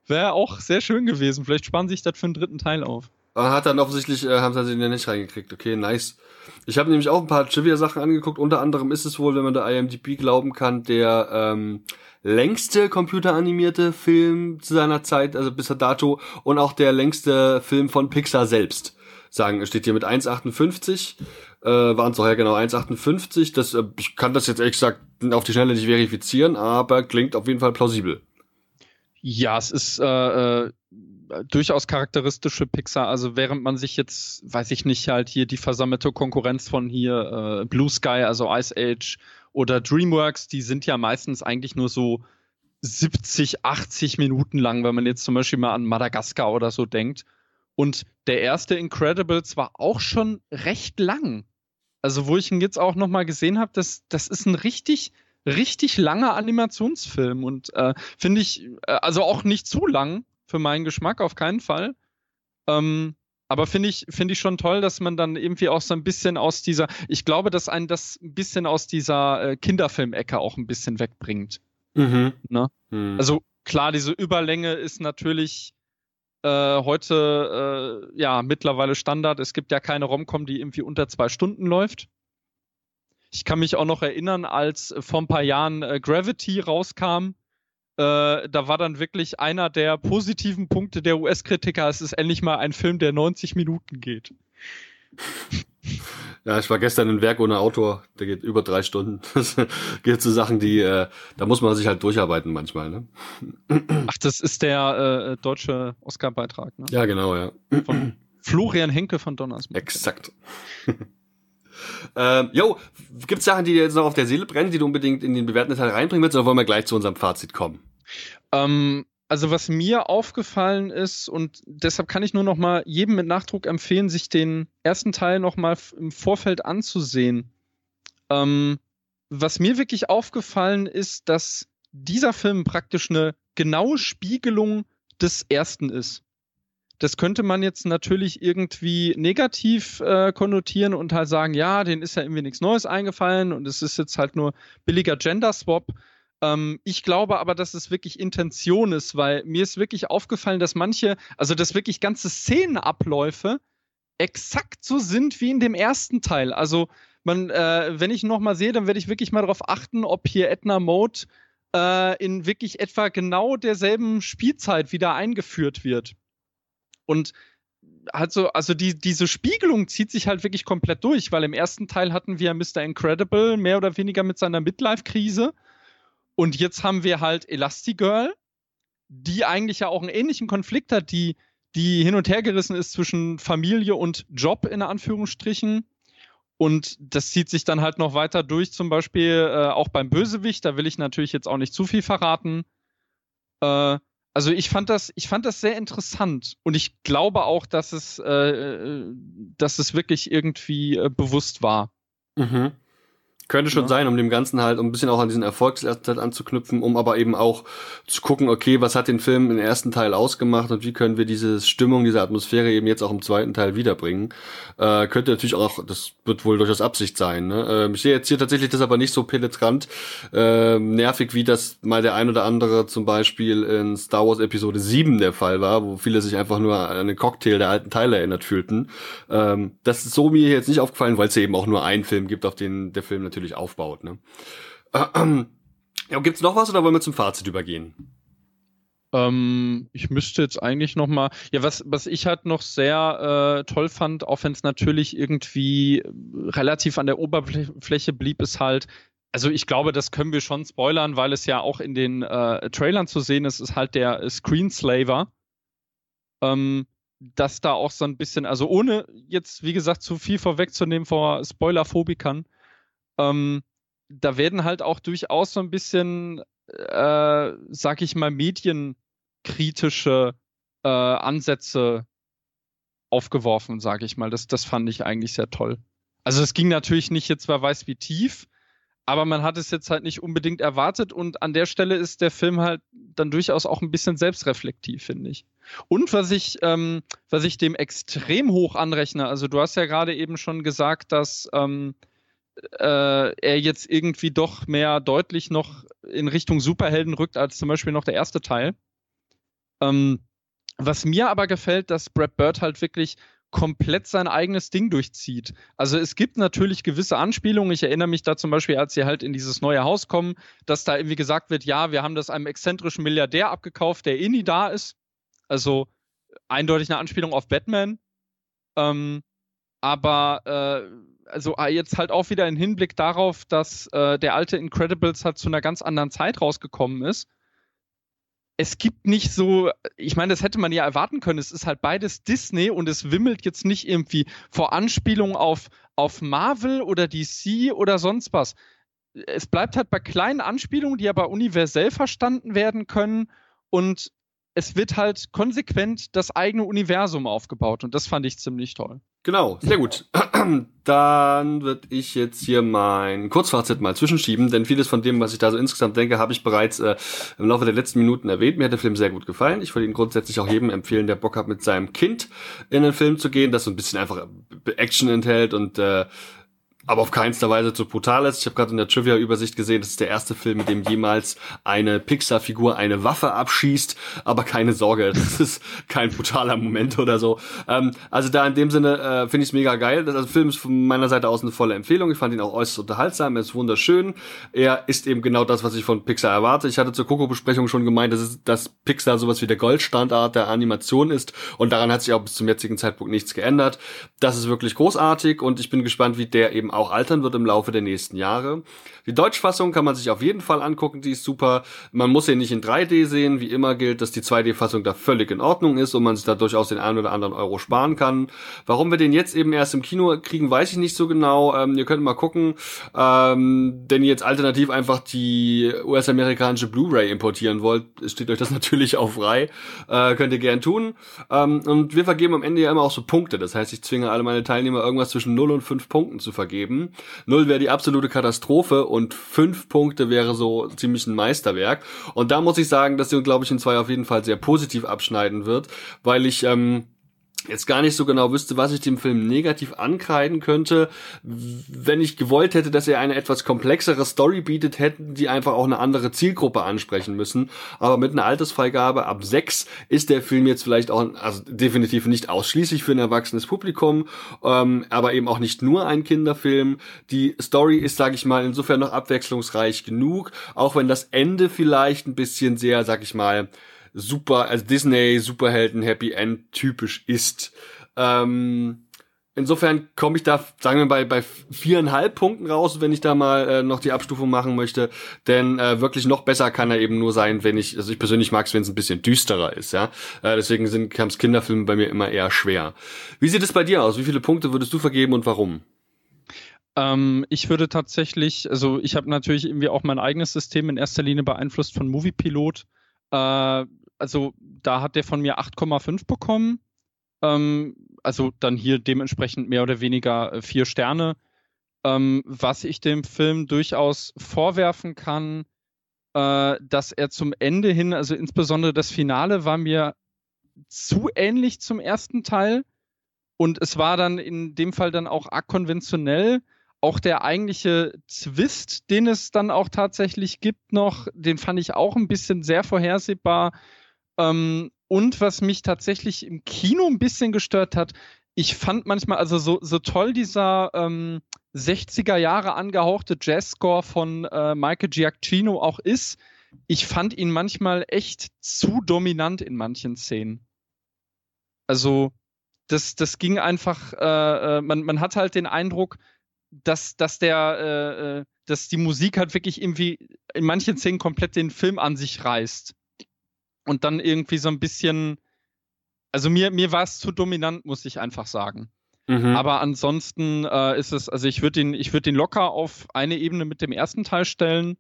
Wäre auch sehr schön gewesen. Vielleicht sparen sich das für einen dritten Teil auf. Hat dann offensichtlich, äh, haben sie den nicht reingekriegt. Okay, nice. Ich habe nämlich auch ein paar Trivia-Sachen angeguckt. Unter anderem ist es wohl, wenn man der IMDb glauben kann, der ähm, längste computeranimierte Film zu seiner Zeit, also bis dato, und auch der längste Film von Pixar selbst. Sagen, steht hier mit 1,58 äh, waren es auch ja genau 1,58. Das, äh, ich kann das jetzt ehrlich gesagt auf die Schnelle nicht verifizieren, aber klingt auf jeden Fall plausibel. Ja, es ist äh, äh, durchaus charakteristische Pixar. Also während man sich jetzt, weiß ich nicht, halt hier die versammelte Konkurrenz von hier äh, Blue Sky, also Ice Age oder DreamWorks, die sind ja meistens eigentlich nur so 70, 80 Minuten lang, wenn man jetzt zum Beispiel mal an Madagaskar oder so denkt. Und der erste Incredibles war auch schon recht lang. Also wo ich ihn jetzt auch nochmal gesehen habe, das, das ist ein richtig, richtig langer Animationsfilm und äh, finde ich, äh, also auch nicht zu lang für meinen Geschmack, auf keinen Fall. Ähm, aber finde ich, finde ich schon toll, dass man dann irgendwie auch so ein bisschen aus dieser, ich glaube, dass einen das ein bisschen aus dieser äh, Kinderfilmecke auch ein bisschen wegbringt. Mhm. Ne? Mhm. Also klar, diese Überlänge ist natürlich äh, heute äh, ja mittlerweile Standard. Es gibt ja keine Romcom, die irgendwie unter zwei Stunden läuft. Ich kann mich auch noch erinnern, als vor ein paar Jahren äh, Gravity rauskam. Äh, da war dann wirklich einer der positiven Punkte der US-Kritiker, es ist endlich mal ein Film, der 90 Minuten geht. *laughs* Ja, ich war gestern in Werk ohne Autor, der geht über drei Stunden. *laughs* Das geht zu Sachen, die, äh, da muss man sich halt durcharbeiten manchmal, ne? Ach, das ist der äh, deutsche Oscar-Beitrag, ne? Ja, genau, ja. Von Florian Henke von Donnersmarck. Exakt. *laughs* ähm, jo, gibt's Sachen, die dir jetzt noch auf der Seele brennen, die du unbedingt in den bewährten Teil reinbringen willst, oder wollen wir gleich zu unserem Fazit kommen? Ähm, also was mir aufgefallen ist und deshalb kann ich nur noch mal jedem mit Nachdruck empfehlen, sich den ersten Teil noch mal im Vorfeld anzusehen. Ähm, was mir wirklich aufgefallen ist, dass dieser Film praktisch eine genaue Spiegelung des ersten ist. Das könnte man jetzt natürlich irgendwie negativ äh, konnotieren und halt sagen, ja, denen ist ja irgendwie nichts Neues eingefallen und es ist jetzt halt nur billiger Gender Swap. Ähm, ich glaube aber, dass es wirklich Intention ist, weil mir ist wirklich aufgefallen, dass manche, also dass wirklich ganze Szenenabläufe exakt so sind wie in dem ersten Teil. Also man, äh, wenn ich noch mal sehe, dann werde ich wirklich mal darauf achten, ob hier Edna Mode äh, in wirklich etwa genau derselben Spielzeit wieder eingeführt wird. Und halt so, also die, diese Spiegelung zieht sich halt wirklich komplett durch, weil im ersten Teil hatten wir Mr. Incredible mehr oder weniger mit seiner Midlife-Krise und jetzt haben wir halt Elastigirl, die eigentlich ja auch einen ähnlichen Konflikt hat, die, die hin und her gerissen ist zwischen Familie und Job in Anführungsstrichen. Und das zieht sich dann halt noch weiter durch, zum Beispiel äh, auch beim Bösewicht. Da will ich natürlich jetzt auch nicht zu viel verraten. Äh, also ich fand das, ich fand das sehr interessant und ich glaube auch, dass es, äh, äh dass es wirklich irgendwie äh, bewusst war. Mhm. Könnte schon ja. sein, um dem Ganzen halt, um ein bisschen auch an diesen Erfolgsteil anzuknüpfen, um aber eben auch zu gucken, okay, was hat den Film im ersten Teil ausgemacht und wie können wir diese Stimmung, diese Atmosphäre eben jetzt auch im zweiten Teil wiederbringen. Äh, könnte natürlich auch, das wird wohl durchaus Absicht sein. Ne? Äh, ich sehe jetzt hier tatsächlich das aber nicht so penetrant, äh, nervig, wie das mal der ein oder andere zum Beispiel in Star Wars Episode 7 der Fall war, wo viele sich einfach nur an den Cocktail der alten Teile erinnert fühlten. Ähm, das ist so mir jetzt nicht aufgefallen, weil es eben auch nur einen Film gibt, auf den der Film natürlich natürlich aufbaut. Ne? Äh, *clears throat* ja, gibt's noch was oder wollen wir zum Fazit übergehen? Ähm, ich müsste jetzt eigentlich noch mal, ja, was, was ich halt noch sehr äh, toll fand, auch wenn es natürlich irgendwie relativ an der Oberfläche blieb, ist halt, also ich glaube, das können wir schon spoilern, weil es ja auch in den äh, Trailern zu sehen ist, ist halt der Screenslaver. Ähm, dass da auch so ein bisschen, also ohne jetzt, wie gesagt, zu viel vorwegzunehmen vor Spoilerphobikern, ähm, da werden halt auch durchaus so ein bisschen, äh, sag ich mal, medienkritische äh, Ansätze aufgeworfen, sag ich mal. Das, das fand ich eigentlich sehr toll. Also es ging natürlich nicht jetzt, wer weiß wie tief, aber man hat es jetzt halt nicht unbedingt erwartet und an der Stelle ist der Film halt dann durchaus auch ein bisschen selbstreflektiv, finde ich. Und was ich, ähm, was ich dem extrem hoch anrechne, also du hast ja gerade eben schon gesagt, dass ähm, äh, er jetzt irgendwie doch mehr deutlich noch in Richtung Superhelden rückt als zum Beispiel noch der erste Teil. Ähm, was mir aber gefällt, dass Brad Bird halt wirklich komplett sein eigenes Ding durchzieht. Also es gibt natürlich gewisse Anspielungen. Ich erinnere mich da zum Beispiel, als sie halt in dieses neue Haus kommen, dass da irgendwie gesagt wird, ja, wir haben das einem exzentrischen Milliardär abgekauft, der eh nie da ist. Also eindeutig eine Anspielung auf Batman. Ähm, aber äh, also ah, jetzt halt auch wieder ein Hinblick darauf, dass äh, der alte Incredibles halt zu einer ganz anderen Zeit rausgekommen ist es gibt nicht so, ich meine, das hätte man ja erwarten können. Es ist halt beides Disney und es wimmelt jetzt nicht irgendwie vor Anspielungen auf, auf Marvel oder DC oder sonst was. Es bleibt halt bei kleinen Anspielungen, die aber universell verstanden werden können und es wird halt konsequent das eigene Universum aufgebaut und das fand ich ziemlich toll. Genau, sehr gut. *clears throat* Dann würde ich jetzt hier mein Kurzfazit mal zwischenschieben, denn vieles von dem, was ich da so insgesamt denke, habe ich bereits äh, im Laufe der letzten Minuten erwähnt. Mir hat der Film sehr gut gefallen. Ich würde ihn grundsätzlich auch jedem empfehlen, der Bock hat, mit seinem Kind in den Film zu gehen, das so ein bisschen einfach Action enthält und äh, aber auf keinster Weise zu brutal ist. Ich habe gerade in der Trivia-Übersicht gesehen, das ist der erste Film, mit dem jemals eine Pixar-Figur eine Waffe abschießt. Aber keine Sorge, *laughs* das ist kein brutaler Moment oder so. Ähm, also da in dem Sinne äh, finde ich es mega geil. Das also, Film ist von meiner Seite aus eine volle Empfehlung. Ich fand ihn auch äußerst unterhaltsam. Er ist wunderschön. Er ist eben genau das, was ich von Pixar erwarte. Ich hatte zur Coco-Besprechung schon gemeint, dass, es, dass Pixar sowas wie der Goldstandard der Animation ist. Und daran hat sich auch bis zum jetzigen Zeitpunkt nichts geändert. Das ist wirklich großartig und ich bin gespannt, wie der eben auch altern wird im Laufe der nächsten Jahre. Die Deutschfassung kann man sich auf jeden Fall angucken, die ist super. Man muss sie nicht in 3D sehen. Wie immer gilt, dass die 2D-Fassung da völlig in Ordnung ist und man sich da durchaus den einen oder anderen Euro sparen kann. Warum wir den jetzt eben erst im Kino kriegen, weiß ich nicht so genau. Ähm, ihr könnt mal gucken, ähm, ihr jetzt alternativ einfach die US-amerikanische Blu-ray importieren wollt, steht euch das *laughs* natürlich auch frei. Äh, könnt ihr gern tun. Ähm, und wir vergeben am Ende ja immer auch so Punkte. Das heißt, ich zwinge alle meine Teilnehmer irgendwas zwischen 0 und 5 Punkten zu vergeben geben. Null wäre die absolute Katastrophe und fünf Punkte wäre so ziemlich ein Meisterwerk. Und da muss ich sagen, dass die, glaube ich, in zwei auf jeden Fall sehr positiv abschneiden wird, weil ich ähm, jetzt gar nicht so genau wüsste, was ich dem Film negativ ankreiden könnte. Wenn ich gewollt hätte, dass er eine etwas komplexere Story bietet, hätten die einfach auch eine andere Zielgruppe ansprechen müssen. Aber mit einer Altersfreigabe ab sechs ist der Film jetzt vielleicht auch, also definitiv nicht ausschließlich für ein erwachsenes Publikum, ähm, aber eben auch nicht nur ein Kinderfilm. Die Story ist, sage ich mal, insofern noch abwechslungsreich genug, auch wenn das Ende vielleicht ein bisschen sehr, sag ich mal, super, also Disney Superhelden Happy End typisch ist. Ähm, insofern komme ich da, sagen wir bei bei viereinhalb Punkten raus, wenn ich da mal äh, noch die Abstufung machen möchte. Denn äh, wirklich noch besser kann er eben nur sein, wenn ich, also ich persönlich mag es, wenn es ein bisschen düsterer ist, ja. Äh, deswegen sind Camps Kinderfilme bei mir immer eher schwer. Wie sieht es bei dir aus? Wie viele Punkte würdest du vergeben und warum? Ähm, ich würde tatsächlich, also ich habe natürlich irgendwie auch mein eigenes System in erster Linie beeinflusst von Moviepilot. Äh, also da hat der von mir 8,5 bekommen. Ähm, also dann hier dementsprechend mehr oder weniger äh, vier Sterne. Ähm, was ich dem Film durchaus vorwerfen kann, äh, dass er zum Ende hin, also insbesondere das Finale war mir zu ähnlich zum ersten Teil. Und es war dann in dem Fall dann auch arg konventionell. Auch der eigentliche Twist, den es dann auch tatsächlich gibt noch, den fand ich auch ein bisschen sehr vorhersehbar. Ähm, und was mich tatsächlich im Kino ein bisschen gestört hat, ich fand manchmal, also so, so toll dieser ähm, 60er Jahre angehauchte Jazzscore von äh, Michael Giacchino auch ist, ich fand ihn manchmal echt zu dominant in manchen Szenen. Also, das, das ging einfach, äh, äh man, man hat halt den Eindruck, dass, dass der, äh, äh, dass die Musik halt wirklich irgendwie in manchen Szenen komplett den Film an sich reißt und dann irgendwie so ein bisschen, also mir, mir war es zu dominant, muss ich einfach sagen. Mhm. Aber ansonsten äh, ist es, also ich würde den, ich würde den locker auf eine Ebene mit dem ersten Teil stellen,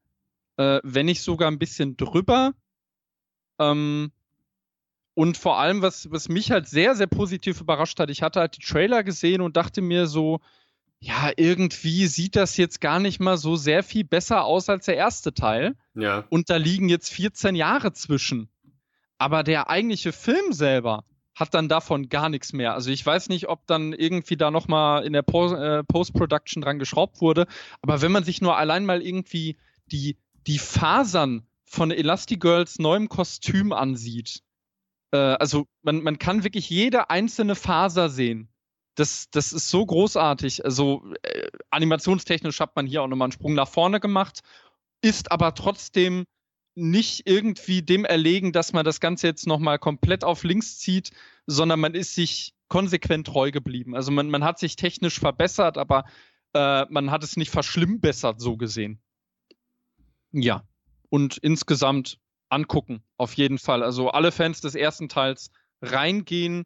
äh, wenn nicht sogar ein bisschen drüber. Ähm, und vor allem, was, was mich halt sehr, sehr positiv überrascht hat, ich hatte halt die Trailer gesehen und dachte mir so, ja, irgendwie sieht das jetzt gar nicht mal so sehr viel besser aus als der erste Teil. Ja. Und da liegen jetzt 14 Jahre zwischen. Aber der eigentliche Film selber hat dann davon gar nichts mehr. Also ich weiß nicht, ob dann irgendwie da nochmal in der äh, Post-Production dran geschraubt wurde. Aber wenn man sich nur allein mal irgendwie die, die Fasern von Elastigirls neuem Kostüm ansieht, äh, also man, man kann wirklich jede einzelne Faser sehen das, das ist so großartig. Also äh, animationstechnisch hat man hier auch nochmal einen Sprung nach vorne gemacht, ist aber trotzdem nicht irgendwie dem erlegen, dass man das Ganze jetzt nochmal komplett auf links zieht, sondern man ist sich konsequent treu geblieben. Also man, man hat sich technisch verbessert, aber äh, man hat es nicht verschlimmbessert, so gesehen. Ja. Und insgesamt angucken, auf jeden Fall. Also alle Fans des ersten Teils reingehen,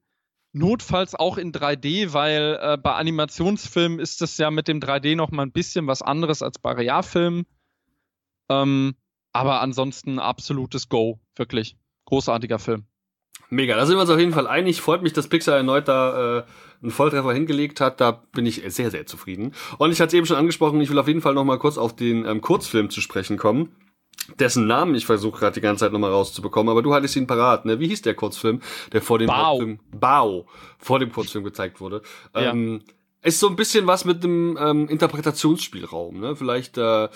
notfalls auch in 3D, weil äh, bei Animationsfilmen ist das ja mit dem 3D noch mal ein bisschen was anderes als bei Realfilmen. Ähm, aber ansonsten absolutes Go, wirklich großartiger Film. Mega, da sind wir uns auf jeden Fall einig. Freut mich, dass Pixar erneut da äh, einen Volltreffer hingelegt hat. Da bin ich sehr, sehr zufrieden. Und ich hatte es eben schon angesprochen, ich will auf jeden Fall noch mal kurz auf den ähm, Kurzfilm zu sprechen kommen dessen Namen ich versuche gerade die ganze Zeit nochmal rauszubekommen, aber du hattest ihn parat, ne? Wie hieß der Kurzfilm, der vor dem Bao. Kurzfilm, Bao, vor dem Kurzfilm gezeigt wurde? Ja. Ähm, ist so ein bisschen was mit dem ähm, Interpretationsspielraum, ne? Vielleicht, äh,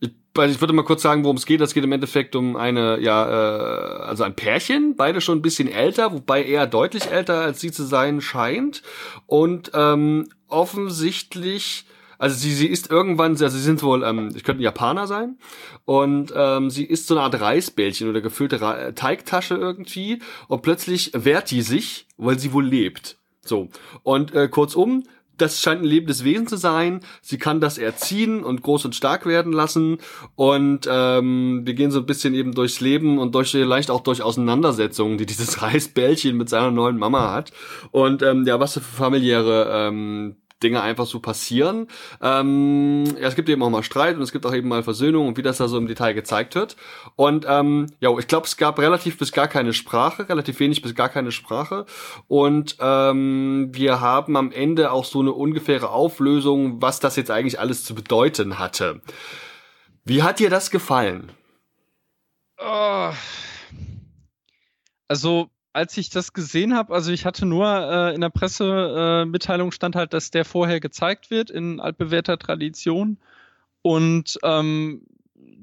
ich, ich würde mal kurz sagen, worum es geht. Es geht im Endeffekt um eine, ja, äh, also ein Pärchen, beide schon ein bisschen älter, wobei er deutlich älter als sie zu sein scheint. Und ähm, offensichtlich also sie, sie ist irgendwann, also sie sind wohl, ähm, ich könnte Japaner sein und ähm, sie ist so eine Art Reisbällchen oder gefüllte Ra Teigtasche irgendwie und plötzlich wehrt die sich, weil sie wohl lebt. So und äh, kurzum, das scheint ein lebendes Wesen zu sein. Sie kann das erziehen und groß und stark werden lassen. Und ähm, wir gehen so ein bisschen eben durchs Leben und durch vielleicht auch durch Auseinandersetzungen, die dieses *laughs* Reisbällchen mit seiner neuen Mama hat. Und ähm, ja, was für familiäre ähm, Dinge einfach so passieren. Ähm, ja, es gibt eben auch mal Streit und es gibt auch eben mal Versöhnung und wie das da so im Detail gezeigt wird. Und ähm, ja, ich glaube, es gab relativ bis gar keine Sprache, relativ wenig bis gar keine Sprache. Und ähm, wir haben am Ende auch so eine ungefähre Auflösung, was das jetzt eigentlich alles zu bedeuten hatte. Wie hat dir das gefallen? Oh. Also als ich das gesehen habe, also ich hatte nur äh, in der Pressemitteilung äh, stand halt, dass der vorher gezeigt wird in altbewährter Tradition. Und ähm,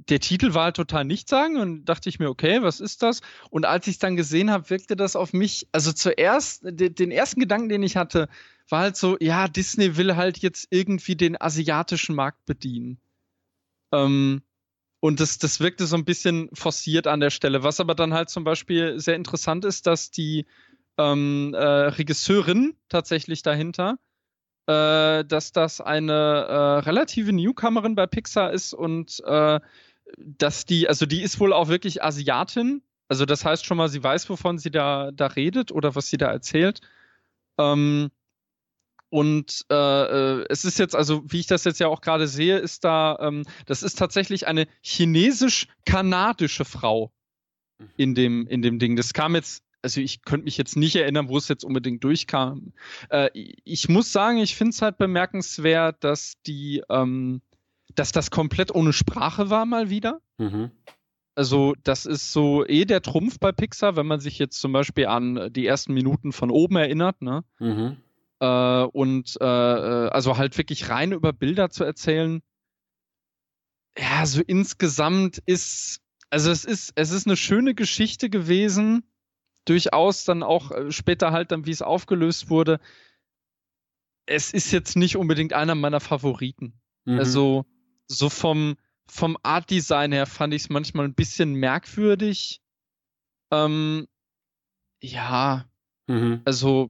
der Titel war halt total nichtssagend und dachte ich mir, okay, was ist das? Und als ich es dann gesehen habe, wirkte das auf mich, also zuerst, de, den ersten Gedanken, den ich hatte, war halt so, ja, Disney will halt jetzt irgendwie den asiatischen Markt bedienen. Ähm, und das, das wirkte so ein bisschen forciert an der Stelle. Was aber dann halt zum Beispiel sehr interessant ist, dass die ähm, äh, Regisseurin tatsächlich dahinter, äh, dass das eine äh, relative Newcomerin bei Pixar ist und äh, dass die, also die ist wohl auch wirklich Asiatin. Also das heißt schon mal, sie weiß, wovon sie da, da redet oder was sie da erzählt. Ähm, und äh, äh, es ist jetzt, also wie ich das jetzt ja auch gerade sehe, ist da, ähm, das ist tatsächlich eine chinesisch-kanadische Frau mhm. in dem, in dem Ding. Das kam jetzt, also ich könnte mich jetzt nicht erinnern, wo es jetzt unbedingt durchkam. Äh, ich muss sagen, ich finde es halt bemerkenswert, dass die, ähm, dass das komplett ohne Sprache war mal wieder. Mhm. Also, das ist so eh der Trumpf bei Pixar, wenn man sich jetzt zum Beispiel an die ersten Minuten von oben erinnert, ne? Mhm. Äh, und äh, also halt wirklich rein über Bilder zu erzählen. Ja, so insgesamt ist, also es ist, es ist eine schöne Geschichte gewesen. Durchaus dann auch äh, später halt dann, wie es aufgelöst wurde. Es ist jetzt nicht unbedingt einer meiner Favoriten. Mhm. Also so vom, vom Art Design her fand ich es manchmal ein bisschen merkwürdig. Ähm, ja, mhm. also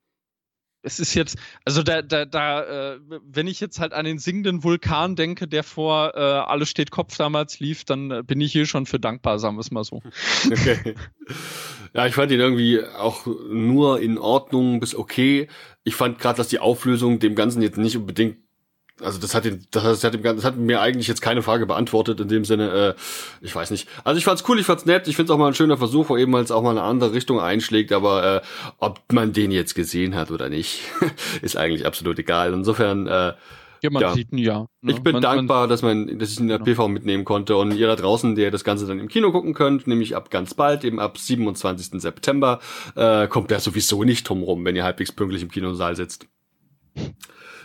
es ist jetzt, also da, da, da, äh, wenn ich jetzt halt an den singenden Vulkan denke, der vor äh, Alles steht Kopf damals lief, dann äh, bin ich hier schon für dankbar, sagen wir es mal so. Okay. *laughs* Ja, ich fand ihn irgendwie auch nur in Ordnung bis okay. Ich fand gerade, dass die Auflösung dem Ganzen jetzt nicht unbedingt also das hat, den, das, hat dem, das hat mir eigentlich jetzt keine Frage beantwortet in dem Sinne, äh, ich weiß nicht. Also ich fand's cool, ich fand's nett, ich find's auch mal ein schöner Versuch, wo eben halt auch mal eine andere Richtung einschlägt, aber äh, ob man den jetzt gesehen hat oder nicht, *laughs* ist eigentlich absolut egal. Insofern, äh, Ja, man ja. sieht ein Ja. Ne? Ich bin man, dankbar, man, dass man, dass ich in der genau. PV mitnehmen konnte und ihr da draußen, der das Ganze dann im Kino gucken könnt, nämlich ab ganz bald, eben ab 27. September, äh, kommt der sowieso nicht drum rum, wenn ihr halbwegs pünktlich im Kinosaal sitzt.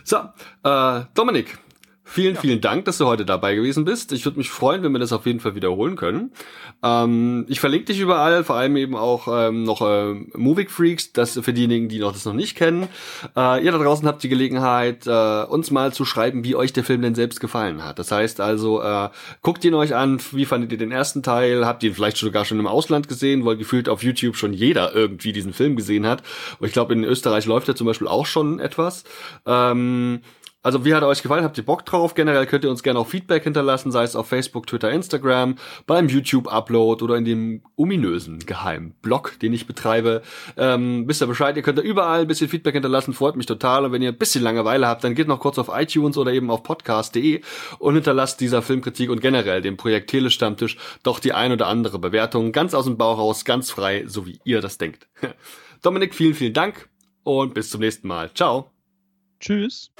So, äh, Dominik, Vielen, ja. vielen Dank, dass du heute dabei gewesen bist. Ich würde mich freuen, wenn wir das auf jeden Fall wiederholen können. Ähm, ich verlinke dich überall, vor allem eben auch ähm, noch äh, Movie Freaks, das für diejenigen, die noch das noch nicht kennen. Äh, ihr da draußen habt die Gelegenheit, äh, uns mal zu schreiben, wie euch der Film denn selbst gefallen hat. Das heißt also, äh, guckt ihn euch an, wie fandet ihr den ersten Teil? Habt ihr ihn vielleicht sogar schon im Ausland gesehen, weil gefühlt auf YouTube schon jeder irgendwie diesen Film gesehen hat. Und ich glaube, in Österreich läuft er zum Beispiel auch schon etwas. Ähm, also wie hat euch gefallen? Habt ihr Bock drauf? Generell könnt ihr uns gerne auch Feedback hinterlassen, sei es auf Facebook, Twitter, Instagram, beim YouTube-Upload oder in dem ominösen geheimen Blog, den ich betreibe. Ähm, wisst ihr Bescheid, ihr könnt da überall ein bisschen Feedback hinterlassen, freut mich total. Und wenn ihr ein bisschen Langeweile habt, dann geht noch kurz auf iTunes oder eben auf podcast.de und hinterlasst dieser Filmkritik und generell dem Projekt Telestammtisch doch die ein oder andere Bewertung, ganz aus dem Bauch raus, ganz frei, so wie ihr das denkt. *laughs* Dominik, vielen, vielen Dank und bis zum nächsten Mal. Ciao. Tschüss.